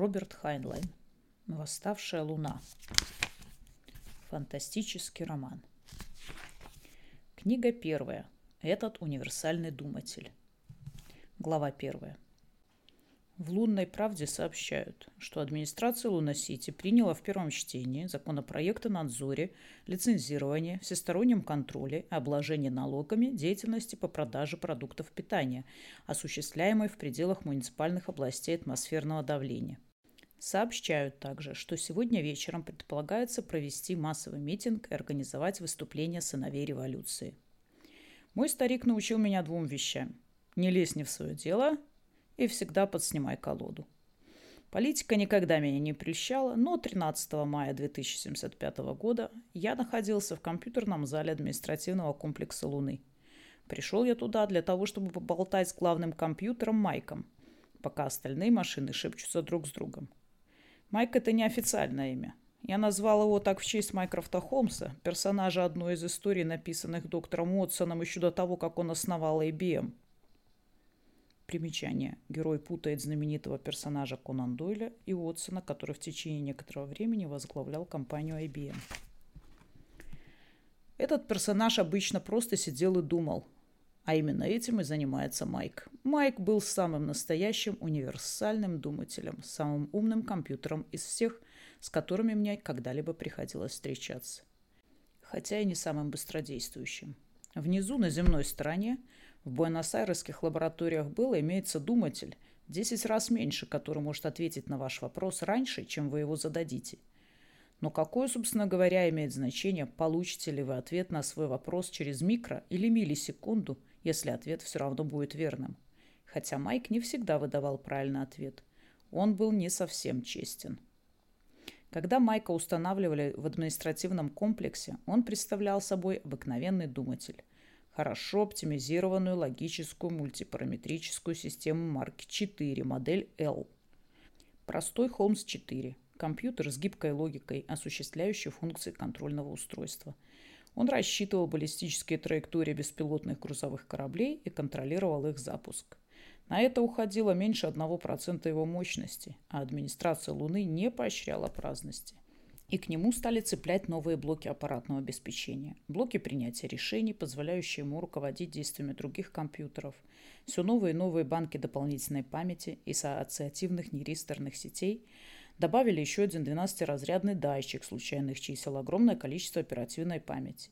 Роберт Хайнлайн. Восставшая луна. Фантастический роман. Книга первая. Этот универсальный думатель. Глава первая. В «Лунной правде» сообщают, что администрация Луна-Сити приняла в первом чтении законопроект о надзоре, лицензировании, всестороннем контроле и обложении налогами деятельности по продаже продуктов питания, осуществляемой в пределах муниципальных областей атмосферного давления. Сообщают также, что сегодня вечером предполагается провести массовый митинг и организовать выступление сыновей революции. Мой старик научил меня двум вещам. Не лезь не в свое дело и всегда подснимай колоду. Политика никогда меня не прельщала, но 13 мая 2075 года я находился в компьютерном зале административного комплекса Луны. Пришел я туда для того, чтобы поболтать с главным компьютером Майком, пока остальные машины шепчутся друг с другом. Майк – это неофициальное имя. Я назвал его так в честь Майкрофта Холмса, персонажа одной из историй, написанных доктором Уотсоном еще до того, как он основал IBM – Примечание. Герой путает знаменитого персонажа Конан Дойля и Уотсона, который в течение некоторого времени возглавлял компанию IBM. Этот персонаж обычно просто сидел и думал, а именно этим и занимается Майк. Майк был самым настоящим универсальным думателем, самым умным компьютером из всех, с которыми мне когда-либо приходилось встречаться. Хотя и не самым быстродействующим. Внизу, на земной стороне, в Буэнос-Айресских лабораториях было, имеется думатель, 10 раз меньше, который может ответить на ваш вопрос раньше, чем вы его зададите. Но какое, собственно говоря, имеет значение, получите ли вы ответ на свой вопрос через микро- или миллисекунду, если ответ все равно будет верным? Хотя Майк не всегда выдавал правильный ответ. Он был не совсем честен. Когда Майка устанавливали в административном комплексе, он представлял собой обыкновенный думатель хорошо оптимизированную логическую мультипараметрическую систему марки 4, модель L. Простой Holmes 4. Компьютер с гибкой логикой, осуществляющий функции контрольного устройства. Он рассчитывал баллистические траектории беспилотных грузовых кораблей и контролировал их запуск. На это уходило меньше 1% его мощности, а администрация Луны не поощряла праздности и к нему стали цеплять новые блоки аппаратного обеспечения. Блоки принятия решений, позволяющие ему руководить действиями других компьютеров. Все новые и новые банки дополнительной памяти и ассоциативных неристорных сетей добавили еще один 12-разрядный датчик случайных чисел, огромное количество оперативной памяти.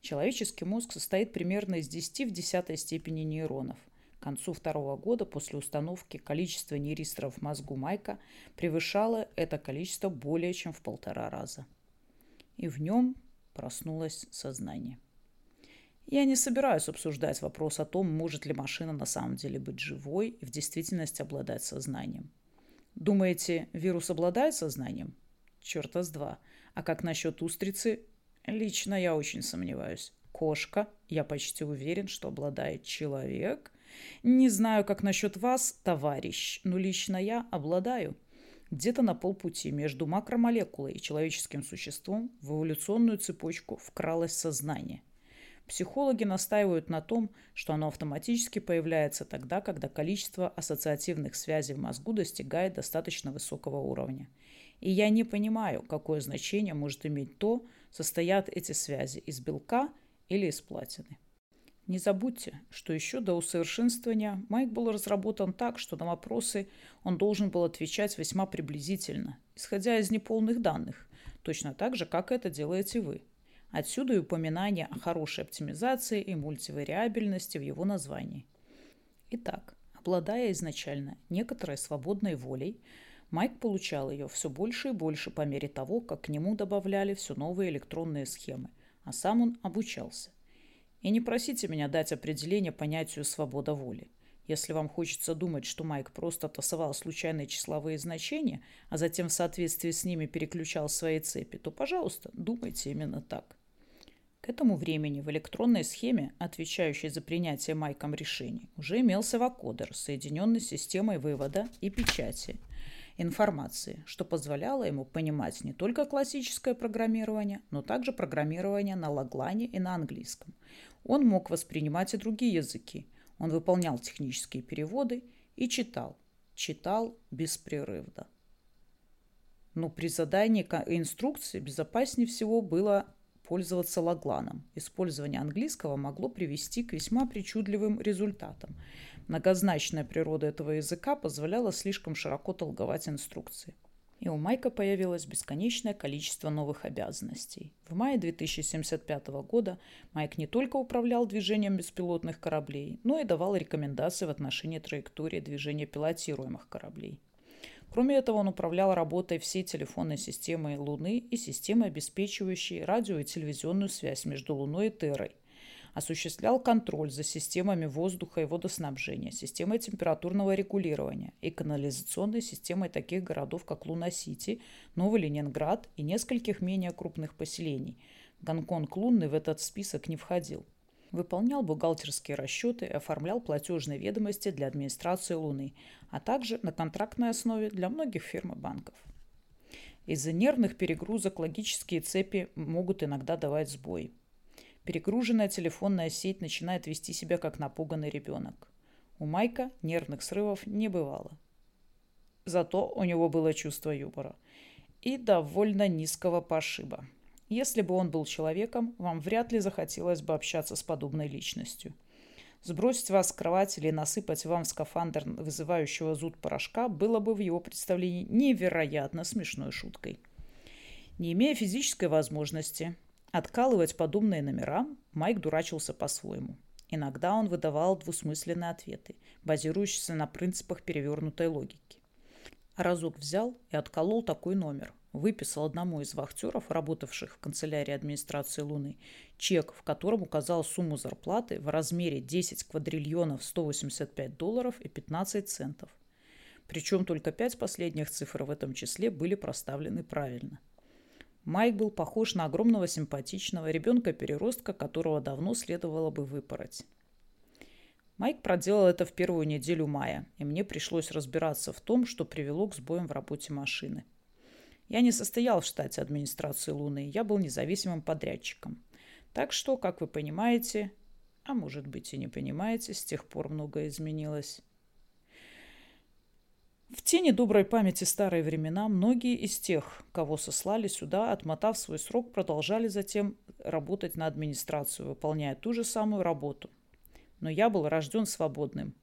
Человеческий мозг состоит примерно из 10 в 10 степени нейронов. К концу второго года после установки количество нейристоров в мозгу Майка превышало это количество более чем в полтора раза. И в нем проснулось сознание. Я не собираюсь обсуждать вопрос о том, может ли машина на самом деле быть живой и в действительности обладать сознанием. Думаете, вирус обладает сознанием? Черта с два. А как насчет устрицы? Лично я очень сомневаюсь. Кошка, я почти уверен, что обладает человек – не знаю, как насчет вас, товарищ, но лично я обладаю. Где-то на полпути между макромолекулой и человеческим существом в эволюционную цепочку вкралось сознание. Психологи настаивают на том, что оно автоматически появляется тогда, когда количество ассоциативных связей в мозгу достигает достаточно высокого уровня. И я не понимаю, какое значение может иметь то, состоят эти связи из белка или из платины. Не забудьте, что еще до усовершенствования Майк был разработан так, что на вопросы он должен был отвечать весьма приблизительно, исходя из неполных данных, точно так же, как это делаете вы. Отсюда и упоминание о хорошей оптимизации и мультивариабельности в его названии. Итак, обладая изначально некоторой свободной волей, Майк получал ее все больше и больше по мере того, как к нему добавляли все новые электронные схемы, а сам он обучался. И не просите меня дать определение понятию «свобода воли». Если вам хочется думать, что Майк просто тасовал случайные числовые значения, а затем в соответствии с ними переключал свои цепи, то, пожалуйста, думайте именно так. К этому времени в электронной схеме, отвечающей за принятие Майком решений, уже имелся вакодер, соединенный с системой вывода и печати информации, что позволяло ему понимать не только классическое программирование, но также программирование на лаглане и на английском. Он мог воспринимать и другие языки. Он выполнял технические переводы и читал. Читал беспрерывно. но при задании инструкции безопаснее всего было пользоваться лагланом. Использование английского могло привести к весьма причудливым результатам. Многозначная природа этого языка позволяла слишком широко толковать инструкции. И у Майка появилось бесконечное количество новых обязанностей. В мае 2075 года Майк не только управлял движением беспилотных кораблей, но и давал рекомендации в отношении траектории движения пилотируемых кораблей. Кроме этого, он управлял работой всей телефонной системы Луны и системой, обеспечивающей радио и телевизионную связь между Луной и Террой. Осуществлял контроль за системами воздуха и водоснабжения, системой температурного регулирования и канализационной системой таких городов, как Луна-Сити, Новый Ленинград и нескольких менее крупных поселений. Гонконг лунный в этот список не входил выполнял бухгалтерские расчеты и оформлял платежные ведомости для администрации Луны, а также на контрактной основе для многих фирм и банков. Из-за нервных перегрузок логические цепи могут иногда давать сбой. Перегруженная телефонная сеть начинает вести себя как напуганный ребенок. У Майка нервных срывов не бывало. Зато у него было чувство юмора и довольно низкого пошиба. Если бы он был человеком, вам вряд ли захотелось бы общаться с подобной личностью. Сбросить вас с кровати или насыпать вам в скафандр вызывающего зуд порошка было бы в его представлении невероятно смешной шуткой. Не имея физической возможности откалывать подобные номера, Майк дурачился по-своему. Иногда он выдавал двусмысленные ответы, базирующиеся на принципах перевернутой логики. Разок взял и отколол такой номер выписал одному из вахтеров, работавших в канцелярии администрации Луны, чек, в котором указал сумму зарплаты в размере 10 квадриллионов 185 долларов и 15 центов. Причем только пять последних цифр в этом числе были проставлены правильно. Майк был похож на огромного симпатичного ребенка-переростка, которого давно следовало бы выпороть. Майк проделал это в первую неделю мая, и мне пришлось разбираться в том, что привело к сбоям в работе машины – я не состоял в штате администрации Луны, я был независимым подрядчиком. Так что, как вы понимаете, а может быть и не понимаете, с тех пор многое изменилось. В тени доброй памяти старые времена многие из тех, кого сослали сюда, отмотав свой срок, продолжали затем работать на администрацию, выполняя ту же самую работу. Но я был рожден свободным.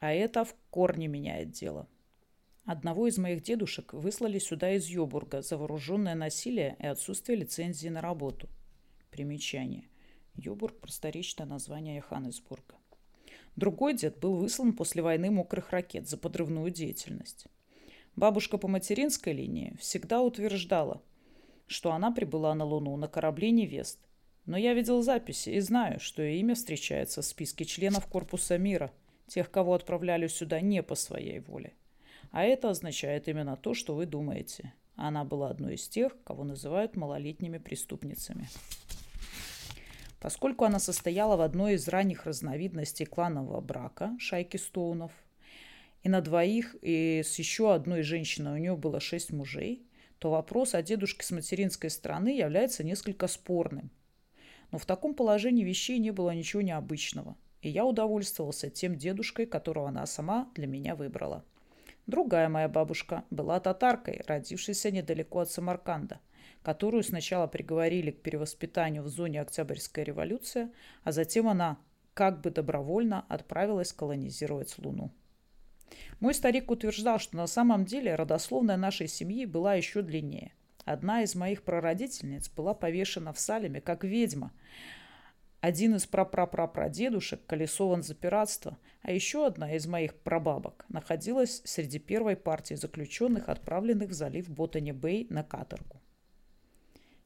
А это в корне меняет дело. Одного из моих дедушек выслали сюда из Йобурга за вооруженное насилие и отсутствие лицензии на работу. Примечание. Йобург – просторечное название Йоханнесбурга. Другой дед был выслан после войны мокрых ракет за подрывную деятельность. Бабушка по материнской линии всегда утверждала, что она прибыла на Луну на корабле «Невест». Но я видел записи и знаю, что ее имя встречается в списке членов Корпуса мира, тех, кого отправляли сюда не по своей воле. А это означает именно то, что вы думаете. Она была одной из тех, кого называют малолетними преступницами. Поскольку она состояла в одной из ранних разновидностей кланового брака, шайки Стоунов, и на двоих, и с еще одной женщиной у нее было шесть мужей, то вопрос о дедушке с материнской стороны является несколько спорным. Но в таком положении вещей не было ничего необычного, и я удовольствовался тем дедушкой, которого она сама для меня выбрала. Другая моя бабушка была татаркой, родившейся недалеко от Самарканда, которую сначала приговорили к перевоспитанию в зоне Октябрьской революции, а затем она как бы добровольно отправилась колонизировать Луну. Мой старик утверждал, что на самом деле родословная нашей семьи была еще длиннее. Одна из моих прародительниц была повешена в Салеме как ведьма, один из прапрапрапрадедушек колесован за пиратство, а еще одна из моих прабабок находилась среди первой партии заключенных, отправленных в залив Ботани-Бэй на каторгу.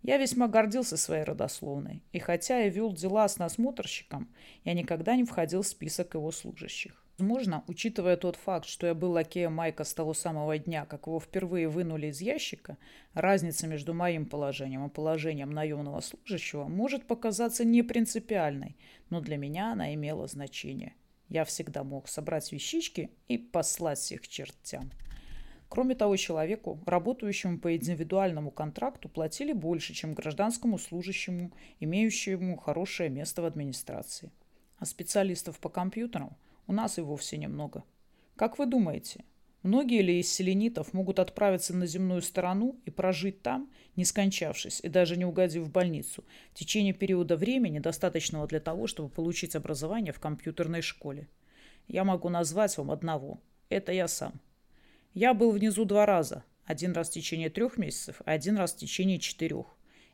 Я весьма гордился своей родословной, и хотя я вел дела с насмотрщиком, я никогда не входил в список его служащих. Возможно, учитывая тот факт, что я был лакеем Майка с того самого дня, как его впервые вынули из ящика, разница между моим положением и положением наемного служащего может показаться непринципиальной, но для меня она имела значение. Я всегда мог собрать вещички и послать всех чертям. Кроме того, человеку, работающему по индивидуальному контракту, платили больше, чем гражданскому служащему, имеющему хорошее место в администрации. А специалистов по компьютерам – у нас и вовсе немного. Как вы думаете, Многие ли из селенитов могут отправиться на земную сторону и прожить там, не скончавшись и даже не угодив в больницу, в течение периода времени, достаточного для того, чтобы получить образование в компьютерной школе? Я могу назвать вам одного. Это я сам. Я был внизу два раза. Один раз в течение трех месяцев, а один раз в течение четырех.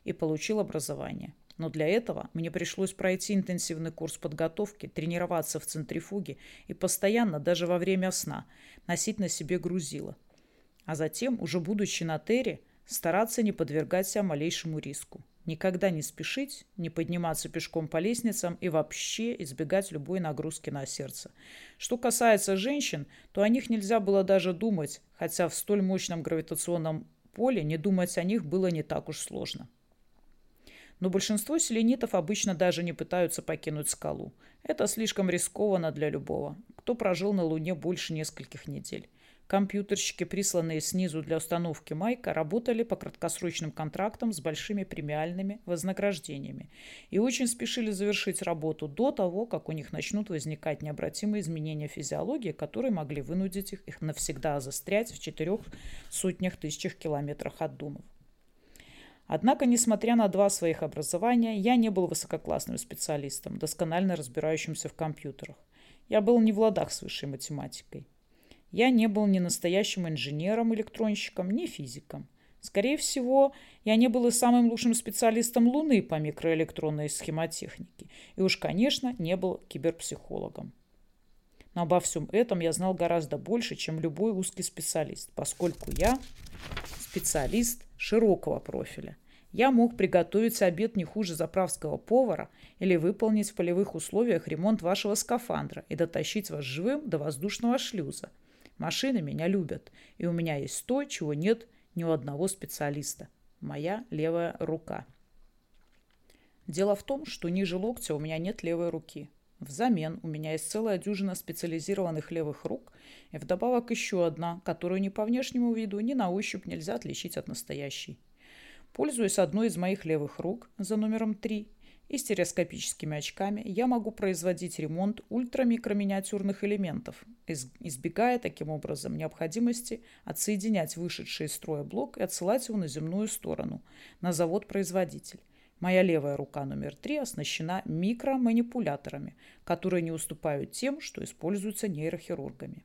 И получил образование. Но для этого мне пришлось пройти интенсивный курс подготовки, тренироваться в центрифуге и постоянно, даже во время сна, носить на себе грузило. А затем, уже будучи на Терре, стараться не подвергать себя малейшему риску. Никогда не спешить, не подниматься пешком по лестницам и вообще избегать любой нагрузки на сердце. Что касается женщин, то о них нельзя было даже думать, хотя в столь мощном гравитационном поле не думать о них было не так уж сложно. Но большинство селенитов обычно даже не пытаются покинуть скалу. Это слишком рискованно для любого, кто прожил на Луне больше нескольких недель. Компьютерщики, присланные снизу для установки Майка, работали по краткосрочным контрактам с большими премиальными вознаграждениями и очень спешили завершить работу до того, как у них начнут возникать необратимые изменения физиологии, которые могли вынудить их, их навсегда застрять в четырех сотнях тысячах километрах от Думов. Однако, несмотря на два своих образования, я не был высококлассным специалистом, досконально разбирающимся в компьютерах. Я был не в ладах с высшей математикой. Я не был ни настоящим инженером-электронщиком, ни физиком. Скорее всего, я не был и самым лучшим специалистом Луны по микроэлектронной схемотехнике. И уж, конечно, не был киберпсихологом. Но обо всем этом я знал гораздо больше, чем любой узкий специалист, поскольку я специалист широкого профиля. Я мог приготовить обед не хуже заправского повара или выполнить в полевых условиях ремонт вашего скафандра и дотащить вас живым до воздушного шлюза. Машины меня любят, и у меня есть то, чего нет ни у одного специалиста. Моя левая рука. Дело в том, что ниже локтя у меня нет левой руки. Взамен у меня есть целая дюжина специализированных левых рук и вдобавок еще одна, которую ни по внешнему виду, ни на ощупь нельзя отличить от настоящей. Пользуясь одной из моих левых рук за номером 3 и стереоскопическими очками, я могу производить ремонт ультрамикроминиатюрных элементов, избегая таким образом необходимости отсоединять вышедший из строя блок и отсылать его на земную сторону, на завод-производитель. Моя левая рука номер три оснащена микроманипуляторами, которые не уступают тем, что используются нейрохирургами.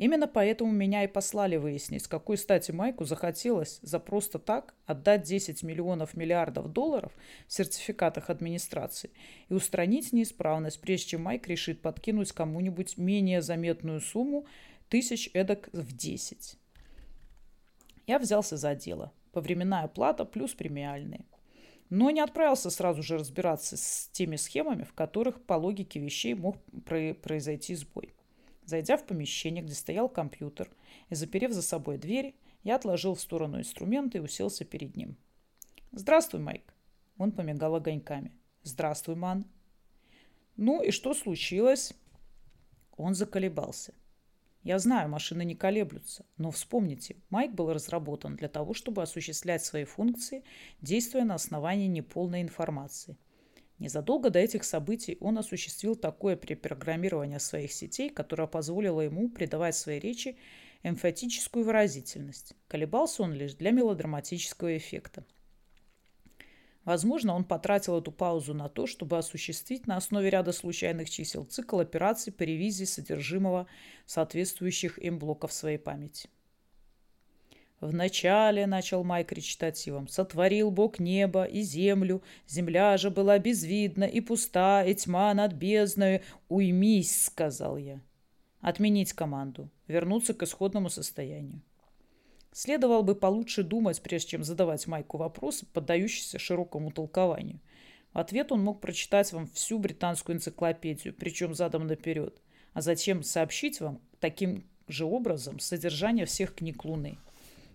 Именно поэтому меня и послали выяснить, с какой стати Майку захотелось за просто так отдать 10 миллионов миллиардов долларов в сертификатах администрации и устранить неисправность, прежде чем Майк решит подкинуть кому-нибудь менее заметную сумму тысяч эдак в 10. Я взялся за дело. Повременная плата плюс премиальные но не отправился сразу же разбираться с теми схемами, в которых по логике вещей мог произойти сбой. Зайдя в помещение, где стоял компьютер, и заперев за собой дверь, я отложил в сторону инструменты и уселся перед ним. «Здравствуй, Майк!» Он помигал огоньками. «Здравствуй, Ман!» «Ну и что случилось?» Он заколебался. Я знаю, машины не колеблются, но вспомните, Майк был разработан для того, чтобы осуществлять свои функции, действуя на основании неполной информации. Незадолго до этих событий он осуществил такое перепрограммирование своих сетей, которое позволило ему придавать своей речи эмфатическую выразительность. Колебался он лишь для мелодраматического эффекта. Возможно, он потратил эту паузу на то, чтобы осуществить на основе ряда случайных чисел цикл операций по ревизии содержимого соответствующих им блоков своей памяти. «Вначале, — начал Майк речитативом, — сотворил Бог небо и землю, земля же была безвидна и пуста, и тьма над бездною. Уймись, — сказал я. Отменить команду, вернуться к исходному состоянию. Следовало бы получше думать, прежде чем задавать Майку вопросы, поддающиеся широкому толкованию. В ответ он мог прочитать вам всю британскую энциклопедию, причем задом наперед, а затем сообщить вам таким же образом содержание всех книг Луны.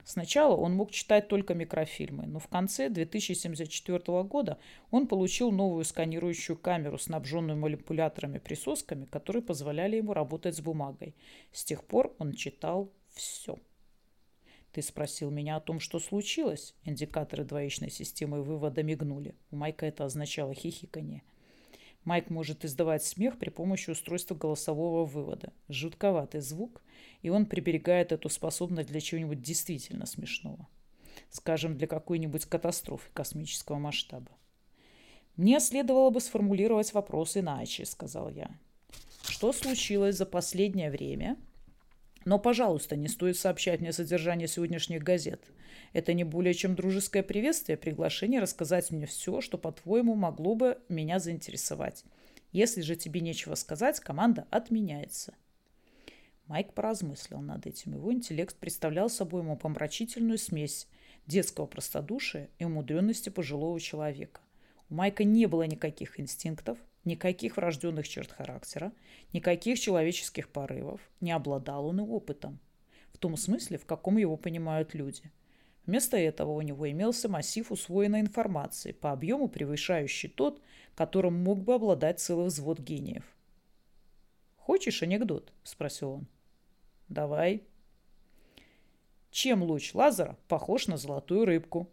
Сначала он мог читать только микрофильмы, но в конце 2074 года он получил новую сканирующую камеру, снабженную манипуляторами-присосками, которые позволяли ему работать с бумагой. С тех пор он читал все. Ты спросил меня о том, что случилось. Индикаторы двоичной системы вывода мигнули. У Майка это означало хихиканье. Майк может издавать смех при помощи устройства голосового вывода. Жутковатый звук, и он приберегает эту способность для чего-нибудь действительно смешного. Скажем, для какой-нибудь катастрофы космического масштаба. «Мне следовало бы сформулировать вопрос иначе», — сказал я. «Что случилось за последнее время?» «Но, пожалуйста, не стоит сообщать мне содержание сегодняшних газет. Это не более чем дружеское приветствие, приглашение рассказать мне все, что, по-твоему, могло бы меня заинтересовать. Если же тебе нечего сказать, команда отменяется». Майк поразмыслил над этим. Его интеллект представлял собой ему помрачительную смесь детского простодушия и умудренности пожилого человека. У Майка не было никаких инстинктов, никаких врожденных черт характера, никаких человеческих порывов, не обладал он и опытом. В том смысле, в каком его понимают люди. Вместо этого у него имелся массив усвоенной информации, по объему превышающий тот, которым мог бы обладать целый взвод гениев. «Хочешь анекдот?» – спросил он. «Давай». Чем луч лазера похож на золотую рыбку?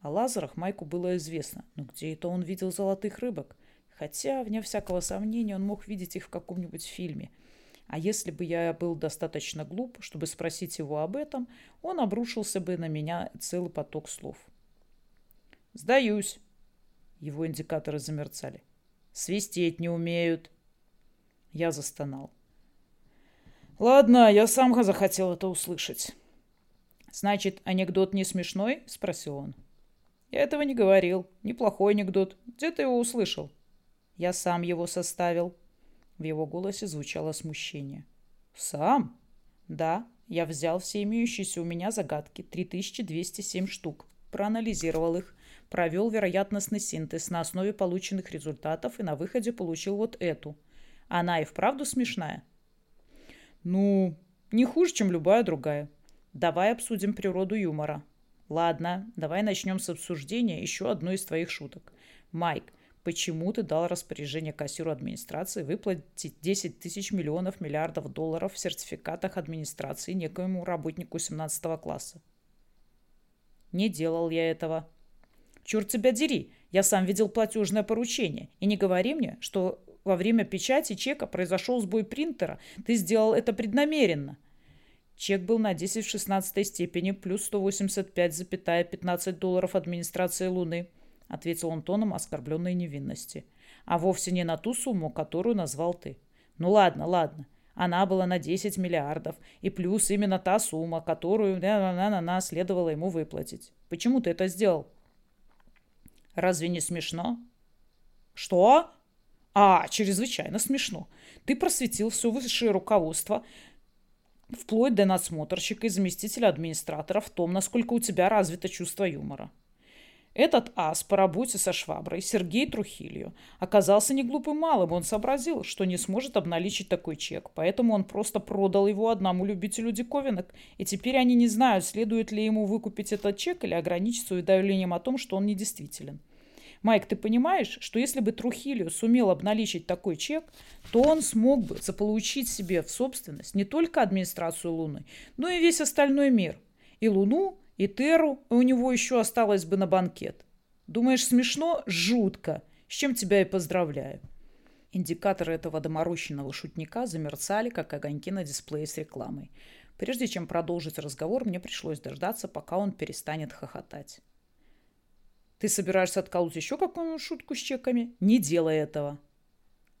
О лазерах Майку было известно, но где это он видел золотых рыбок? Хотя, вне всякого сомнения, он мог видеть их в каком-нибудь фильме. А если бы я был достаточно глуп, чтобы спросить его об этом, он обрушился бы на меня целый поток слов. «Сдаюсь!» Его индикаторы замерцали. «Свистеть не умеют!» Я застонал. «Ладно, я сам захотел это услышать». «Значит, анекдот не смешной?» – спросил он. Я этого не говорил. Неплохой анекдот. Где ты его услышал? Я сам его составил. В его голосе звучало смущение. Сам? Да, я взял все имеющиеся у меня загадки, 3207 штук, проанализировал их, провел вероятностный синтез на основе полученных результатов и на выходе получил вот эту. Она и вправду смешная? Ну, не хуже, чем любая другая. Давай обсудим природу юмора. Ладно, давай начнем с обсуждения еще одной из твоих шуток. Майк, почему ты дал распоряжение кассиру администрации выплатить 10 тысяч миллионов миллиардов долларов в сертификатах администрации некоему работнику 17 класса? Не делал я этого. Черт тебя дери, я сам видел платежное поручение. И не говори мне, что во время печати чека произошел сбой принтера. Ты сделал это преднамеренно. Чек был на 10 в 16 степени плюс 185,15 долларов администрации Луны, ответил он тоном оскорбленной невинности. А вовсе не на ту сумму, которую назвал ты. Ну ладно, ладно. Она была на 10 миллиардов. И плюс именно та сумма, которую на следовало ему выплатить. Почему ты это сделал? Разве не смешно? Что? А, чрезвычайно смешно. Ты просветил все высшее руководство вплоть до надсмотрщика и заместителя администратора в том, насколько у тебя развито чувство юмора. Этот ас по работе со шваброй, Сергей Трухилью, оказался не глупым малым. Он сообразил, что не сможет обналичить такой чек, поэтому он просто продал его одному любителю диковинок, и теперь они не знают, следует ли ему выкупить этот чек или ограничиться уведомлением о том, что он недействителен. Майк, ты понимаешь, что если бы Трухилио сумел обналичить такой чек, то он смог бы заполучить себе в собственность не только администрацию Луны, но и весь остальной мир. И Луну, и Терру, и у него еще осталось бы на банкет. Думаешь, смешно? Жутко. С чем тебя и поздравляю. Индикаторы этого доморощенного шутника замерцали, как огоньки на дисплее с рекламой. Прежде чем продолжить разговор, мне пришлось дождаться, пока он перестанет хохотать. Ты собираешься отколоть еще какую-нибудь шутку с чеками? Не делай этого.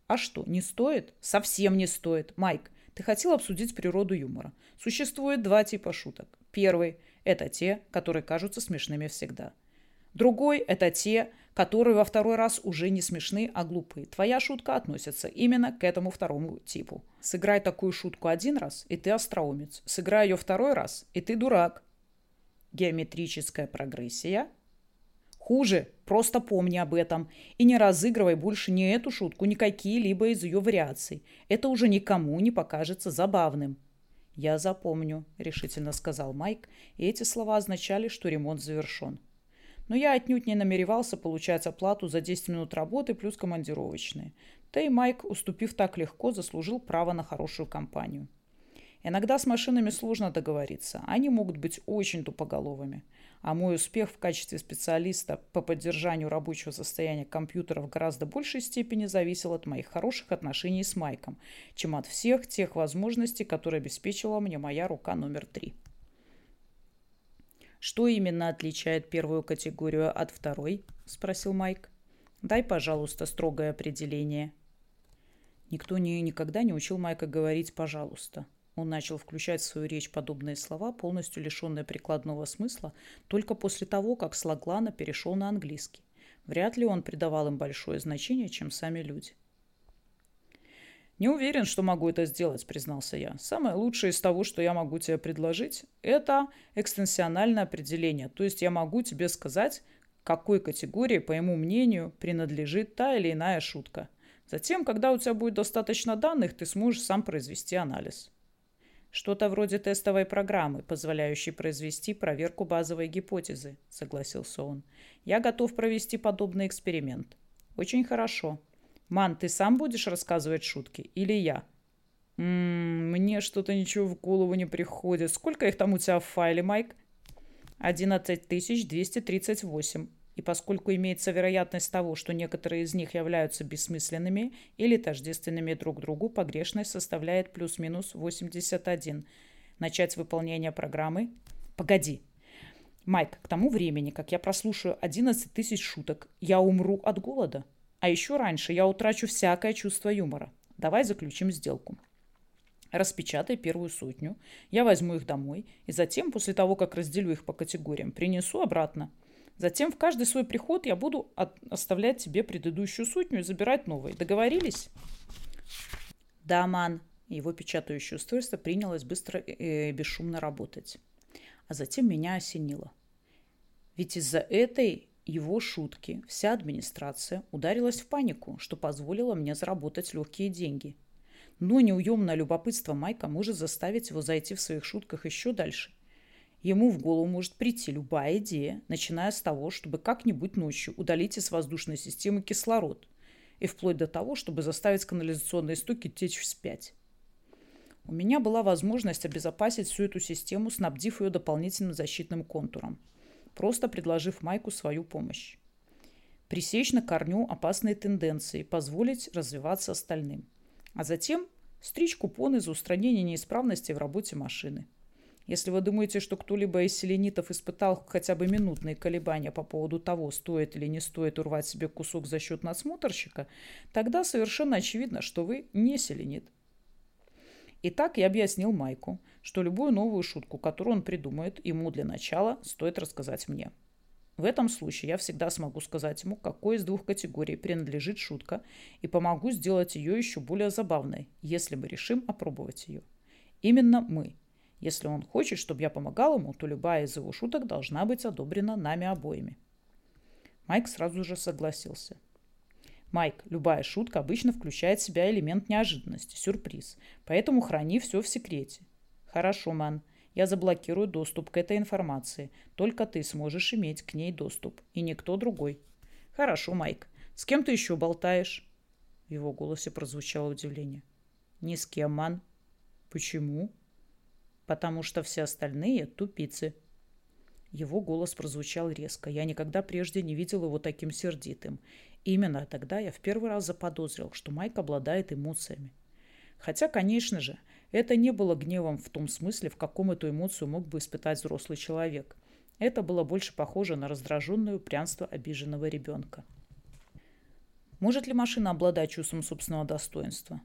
А что, не стоит? Совсем не стоит. Майк, ты хотел обсудить природу юмора. Существует два типа шуток. Первый – это те, которые кажутся смешными всегда. Другой – это те, которые во второй раз уже не смешны, а глупые. Твоя шутка относится именно к этому второму типу. Сыграй такую шутку один раз, и ты остроумец. Сыграй ее второй раз, и ты дурак. Геометрическая прогрессия – Хуже, просто помни об этом и не разыгрывай больше ни эту шутку, ни какие-либо из ее вариаций. Это уже никому не покажется забавным. «Я запомню», — решительно сказал Майк, и эти слова означали, что ремонт завершен. Но я отнюдь не намеревался получать оплату за 10 минут работы плюс командировочные. Да и Майк, уступив так легко, заслужил право на хорошую компанию. Иногда с машинами сложно договориться. Они могут быть очень тупоголовыми. А мой успех в качестве специалиста по поддержанию рабочего состояния компьютера в гораздо большей степени зависел от моих хороших отношений с Майком, чем от всех тех возможностей, которые обеспечила мне моя рука номер три. «Что именно отличает первую категорию от второй?» – спросил Майк. «Дай, пожалуйста, строгое определение». Никто не, никогда не учил Майка говорить «пожалуйста». Он начал включать в свою речь подобные слова, полностью лишенные прикладного смысла, только после того, как с Лаглана перешел на английский. Вряд ли он придавал им большое значение, чем сами люди. «Не уверен, что могу это сделать», — признался я. «Самое лучшее из того, что я могу тебе предложить, это экстенсиональное определение. То есть я могу тебе сказать, какой категории, по моему мнению, принадлежит та или иная шутка. Затем, когда у тебя будет достаточно данных, ты сможешь сам произвести анализ». Что-то вроде тестовой программы, позволяющей произвести проверку базовой гипотезы, согласился он. Я готов провести подобный эксперимент. Очень хорошо. Ман, ты сам будешь рассказывать шутки или я? М-м, мне что-то ничего в голову не приходит. Сколько их там у тебя в файле, Майк? 11238. И поскольку имеется вероятность того, что некоторые из них являются бессмысленными или тождественными друг другу, погрешность составляет плюс-минус 81. Начать выполнение программы? Погоди. Майк, к тому времени, как я прослушаю 11 тысяч шуток, я умру от голода. А еще раньше я утрачу всякое чувство юмора. Давай заключим сделку. Распечатай первую сотню, я возьму их домой, и затем, после того, как разделю их по категориям, принесу обратно – Затем в каждый свой приход я буду от, оставлять тебе предыдущую сотню и забирать новые. Договорились? Да, ман. Его печатающее устройство принялось быстро и э, бесшумно работать. А затем меня осенило. Ведь из-за этой его шутки вся администрация ударилась в панику, что позволило мне заработать легкие деньги. Но неуемное любопытство Майка может заставить его зайти в своих шутках еще дальше Ему в голову может прийти любая идея, начиная с того, чтобы как-нибудь ночью удалить из воздушной системы кислород, и вплоть до того, чтобы заставить канализационные стоки течь вспять. У меня была возможность обезопасить всю эту систему, снабдив ее дополнительным защитным контуром, просто предложив Майку свою помощь. Пресечь на корню опасные тенденции, позволить развиваться остальным. А затем стричь купоны за устранение неисправности в работе машины – если вы думаете, что кто-либо из селенитов испытал хотя бы минутные колебания по поводу того, стоит или не стоит урвать себе кусок за счет надсмотрщика, тогда совершенно очевидно, что вы не селенит. Итак, я объяснил Майку, что любую новую шутку, которую он придумает, ему для начала стоит рассказать мне. В этом случае я всегда смогу сказать ему, какой из двух категорий принадлежит шутка, и помогу сделать ее еще более забавной, если мы решим опробовать ее. Именно мы, если он хочет, чтобы я помогал ему, то любая из его шуток должна быть одобрена нами обоими. Майк сразу же согласился. Майк, любая шутка обычно включает в себя элемент неожиданности, сюрприз, поэтому храни все в секрете. Хорошо, Ман, я заблокирую доступ к этой информации. Только ты сможешь иметь к ней доступ, и никто другой. Хорошо, Майк. С кем ты еще болтаешь? В его голосе прозвучало удивление. Ни с кем, Ман. Почему? Потому что все остальные тупицы. Его голос прозвучал резко. Я никогда прежде не видел его таким сердитым. Именно тогда я в первый раз заподозрил, что Майк обладает эмоциями. Хотя, конечно же, это не было гневом в том смысле, в каком эту эмоцию мог бы испытать взрослый человек. Это было больше похоже на раздраженное упрямство обиженного ребенка. Может ли машина обладать чувством собственного достоинства?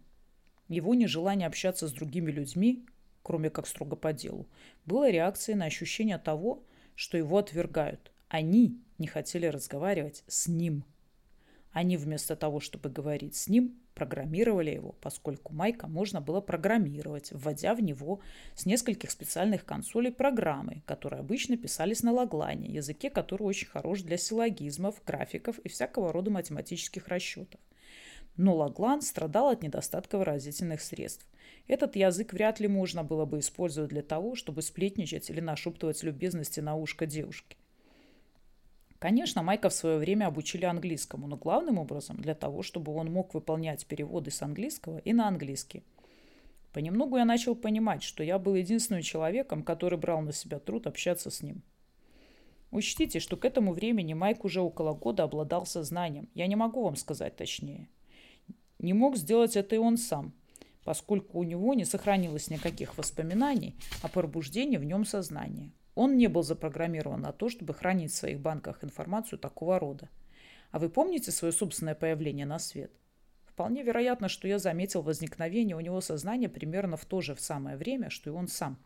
Его нежелание общаться с другими людьми кроме как строго по делу, было реакцией на ощущение того, что его отвергают. Они не хотели разговаривать с ним. Они вместо того, чтобы говорить с ним, программировали его, поскольку Майка можно было программировать, вводя в него с нескольких специальных консолей программы, которые обычно писались на лаглане, языке, который очень хорош для силлогизмов, графиков и всякого рода математических расчетов. Но Лаглан страдал от недостатка выразительных средств. Этот язык вряд ли можно было бы использовать для того, чтобы сплетничать или нашептывать любезности на ушко девушки. Конечно, Майка в свое время обучили английскому, но главным образом для того, чтобы он мог выполнять переводы с английского и на английский. Понемногу я начал понимать, что я был единственным человеком, который брал на себя труд общаться с ним. Учтите, что к этому времени Майк уже около года обладал сознанием. Я не могу вам сказать точнее. Не мог сделать это и он сам, поскольку у него не сохранилось никаких воспоминаний о пробуждении в нем сознания. Он не был запрограммирован на то, чтобы хранить в своих банках информацию такого рода. А вы помните свое собственное появление на свет? Вполне вероятно, что я заметил возникновение у него сознания примерно в то же самое время, что и он сам.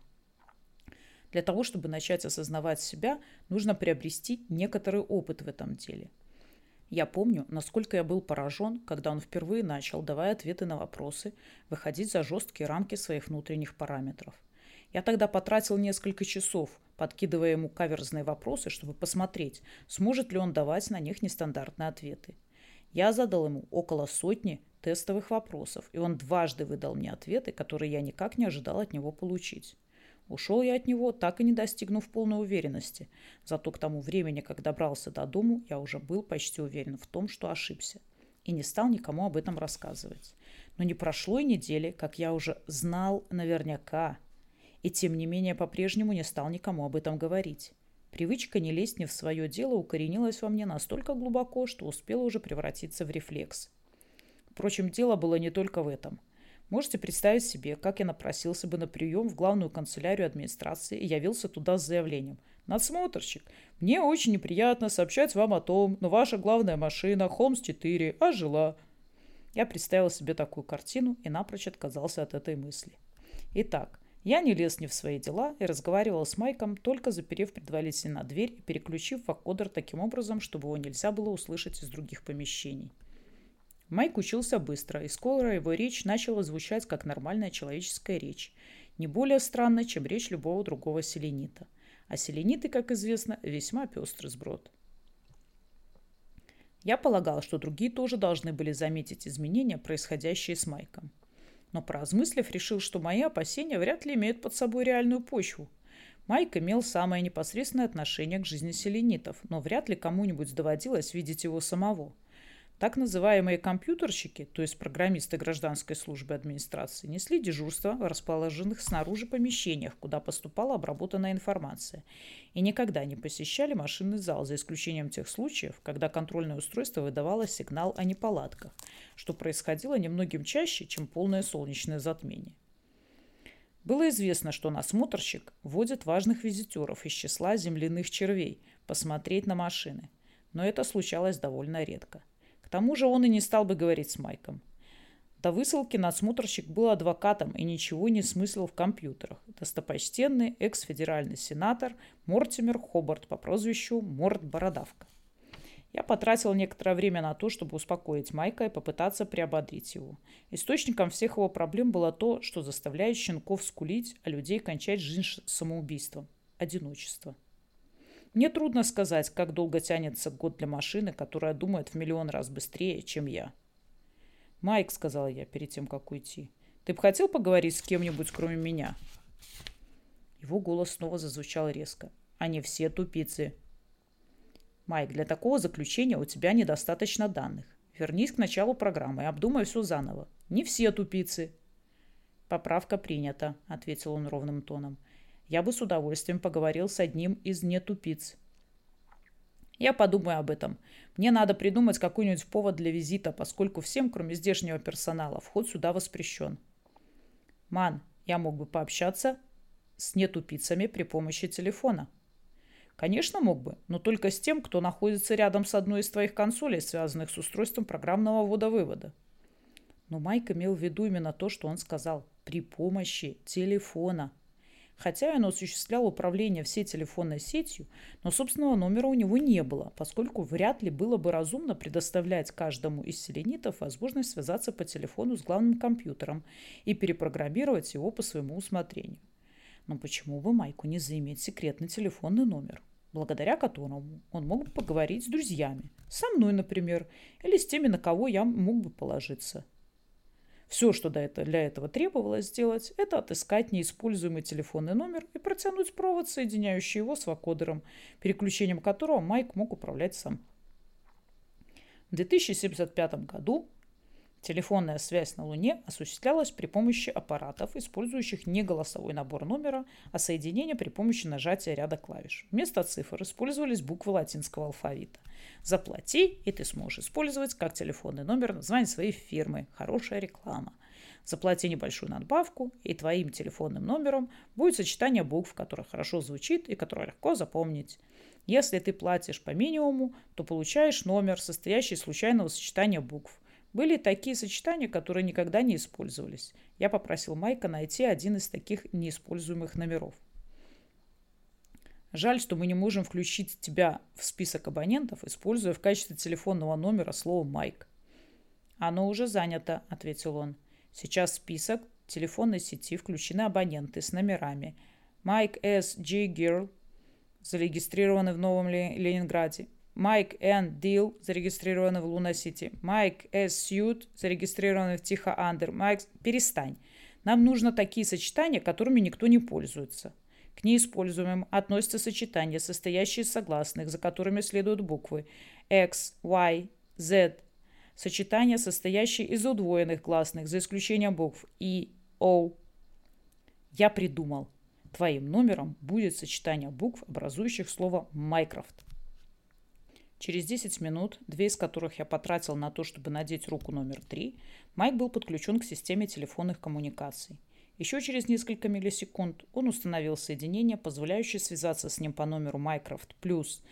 Для того, чтобы начать осознавать себя, нужно приобрести некоторый опыт в этом деле. Я помню, насколько я был поражен, когда он впервые начал, давая ответы на вопросы, выходить за жесткие рамки своих внутренних параметров. Я тогда потратил несколько часов, подкидывая ему каверзные вопросы, чтобы посмотреть, сможет ли он давать на них нестандартные ответы. Я задал ему около сотни тестовых вопросов, и он дважды выдал мне ответы, которые я никак не ожидал от него получить. Ушел я от него, так и не достигнув полной уверенности. Зато к тому времени, как добрался до дому, я уже был почти уверен в том, что ошибся. И не стал никому об этом рассказывать. Но не прошло и недели, как я уже знал наверняка. И тем не менее по-прежнему не стал никому об этом говорить. Привычка не лезть не в свое дело укоренилась во мне настолько глубоко, что успела уже превратиться в рефлекс. Впрочем, дело было не только в этом – Можете представить себе, как я напросился бы на прием в главную канцелярию администрации и явился туда с заявлением. Надсмотрщик, мне очень неприятно сообщать вам о том, но ваша главная машина Холмс-4 ожила. Я представил себе такую картину и напрочь отказался от этой мысли. Итак, я не лез ни в свои дела и разговаривал с Майком, только заперев предварительно дверь и переключив вакодер таким образом, чтобы его нельзя было услышать из других помещений. Майк учился быстро, и скоро его речь начала звучать как нормальная человеческая речь, не более странная, чем речь любого другого селенита. А селениты, как известно, весьма пестрый сброд. Я полагал, что другие тоже должны были заметить изменения, происходящие с Майком. Но поразмыслив, решил, что мои опасения вряд ли имеют под собой реальную почву. Майк имел самое непосредственное отношение к жизни селенитов, но вряд ли кому-нибудь доводилось видеть его самого – так называемые компьютерщики, то есть программисты гражданской службы администрации, несли дежурство в расположенных снаружи помещениях, куда поступала обработанная информация, и никогда не посещали машинный зал, за исключением тех случаев, когда контрольное устройство выдавало сигнал о неполадках, что происходило немногим чаще, чем полное солнечное затмение. Было известно, что насмотрщик вводит важных визитеров из числа земляных червей посмотреть на машины, но это случалось довольно редко. К тому же он и не стал бы говорить с Майком. До высылки надсмотрщик был адвокатом и ничего не смыслил в компьютерах. Достопочтенный экс-федеральный сенатор Мортимер Хобарт по прозвищу Морт Бородавка. Я потратил некоторое время на то, чтобы успокоить Майка и попытаться приободрить его. Источником всех его проблем было то, что заставляет щенков скулить, а людей кончать жизнь самоубийством – одиночество. Мне трудно сказать, как долго тянется год для машины, которая думает в миллион раз быстрее, чем я. «Майк», — сказала я перед тем, как уйти, — «ты бы хотел поговорить с кем-нибудь, кроме меня?» Его голос снова зазвучал резко. «Они все тупицы». «Майк, для такого заключения у тебя недостаточно данных. Вернись к началу программы и обдумай все заново. Не все тупицы». «Поправка принята», — ответил он ровным тоном я бы с удовольствием поговорил с одним из нетупиц. Я подумаю об этом. Мне надо придумать какой-нибудь повод для визита, поскольку всем, кроме здешнего персонала, вход сюда воспрещен. Ман, я мог бы пообщаться с нетупицами при помощи телефона. Конечно, мог бы, но только с тем, кто находится рядом с одной из твоих консолей, связанных с устройством программного ввода-вывода. Но Майк имел в виду именно то, что он сказал. При помощи телефона. Хотя он осуществлял управление всей телефонной сетью, но собственного номера у него не было, поскольку вряд ли было бы разумно предоставлять каждому из селенитов возможность связаться по телефону с главным компьютером и перепрограммировать его по своему усмотрению. Но почему бы Майку не заиметь секретный телефонный номер, благодаря которому он мог бы поговорить с друзьями, со мной, например, или с теми, на кого я мог бы положиться – все, что для этого требовалось сделать, это отыскать неиспользуемый телефонный номер и протянуть провод, соединяющий его с вакодером, переключением которого Майк мог управлять сам. В 2075 году Телефонная связь на Луне осуществлялась при помощи аппаратов, использующих не голосовой набор номера, а соединение при помощи нажатия ряда клавиш. Вместо цифр использовались буквы латинского алфавита. Заплати, и ты сможешь использовать как телефонный номер название своей фирмы. Хорошая реклама. Заплати небольшую надбавку, и твоим телефонным номером будет сочетание букв, которое хорошо звучит и которое легко запомнить. Если ты платишь по минимуму, то получаешь номер, состоящий из случайного сочетания букв – были такие сочетания, которые никогда не использовались. Я попросил Майка найти один из таких неиспользуемых номеров. Жаль, что мы не можем включить тебя в список абонентов, используя в качестве телефонного номера слово «Майк». «Оно уже занято», — ответил он. «Сейчас список телефонной сети включены абоненты с номерами. Майк С. Джи Гирл, зарегистрированы в Новом Ленинграде. Майк Н. Дил, зарегистрированный в Луна-Сити. Майк С. Сьют, зарегистрированный в Тихо-Андер. Майк... Перестань. Нам нужно такие сочетания, которыми никто не пользуется. К неиспользуемым относятся сочетания, состоящие из согласных, за которыми следуют буквы X, Y, Z. Сочетания, состоящие из удвоенных гласных, за исключением букв И, O. Я придумал. Твоим номером будет сочетание букв, образующих слово «Майкрофт». Через 10 минут, две из которых я потратил на то, чтобы надеть руку номер 3, Майк был подключен к системе телефонных коммуникаций. Еще через несколько миллисекунд он установил соединение, позволяющее связаться с ним по номеру Mycroft плюс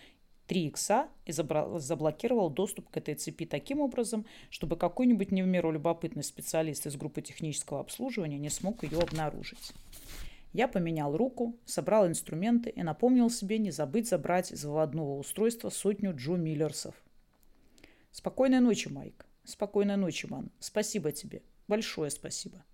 3 икса и заблокировал доступ к этой цепи таким образом, чтобы какой-нибудь не в меру любопытный специалист из группы технического обслуживания не смог ее обнаружить. Я поменял руку, собрал инструменты и напомнил себе не забыть забрать из выводного устройства сотню Джо Миллерсов. Спокойной ночи, Майк. Спокойной ночи, Ман. Спасибо тебе. Большое спасибо.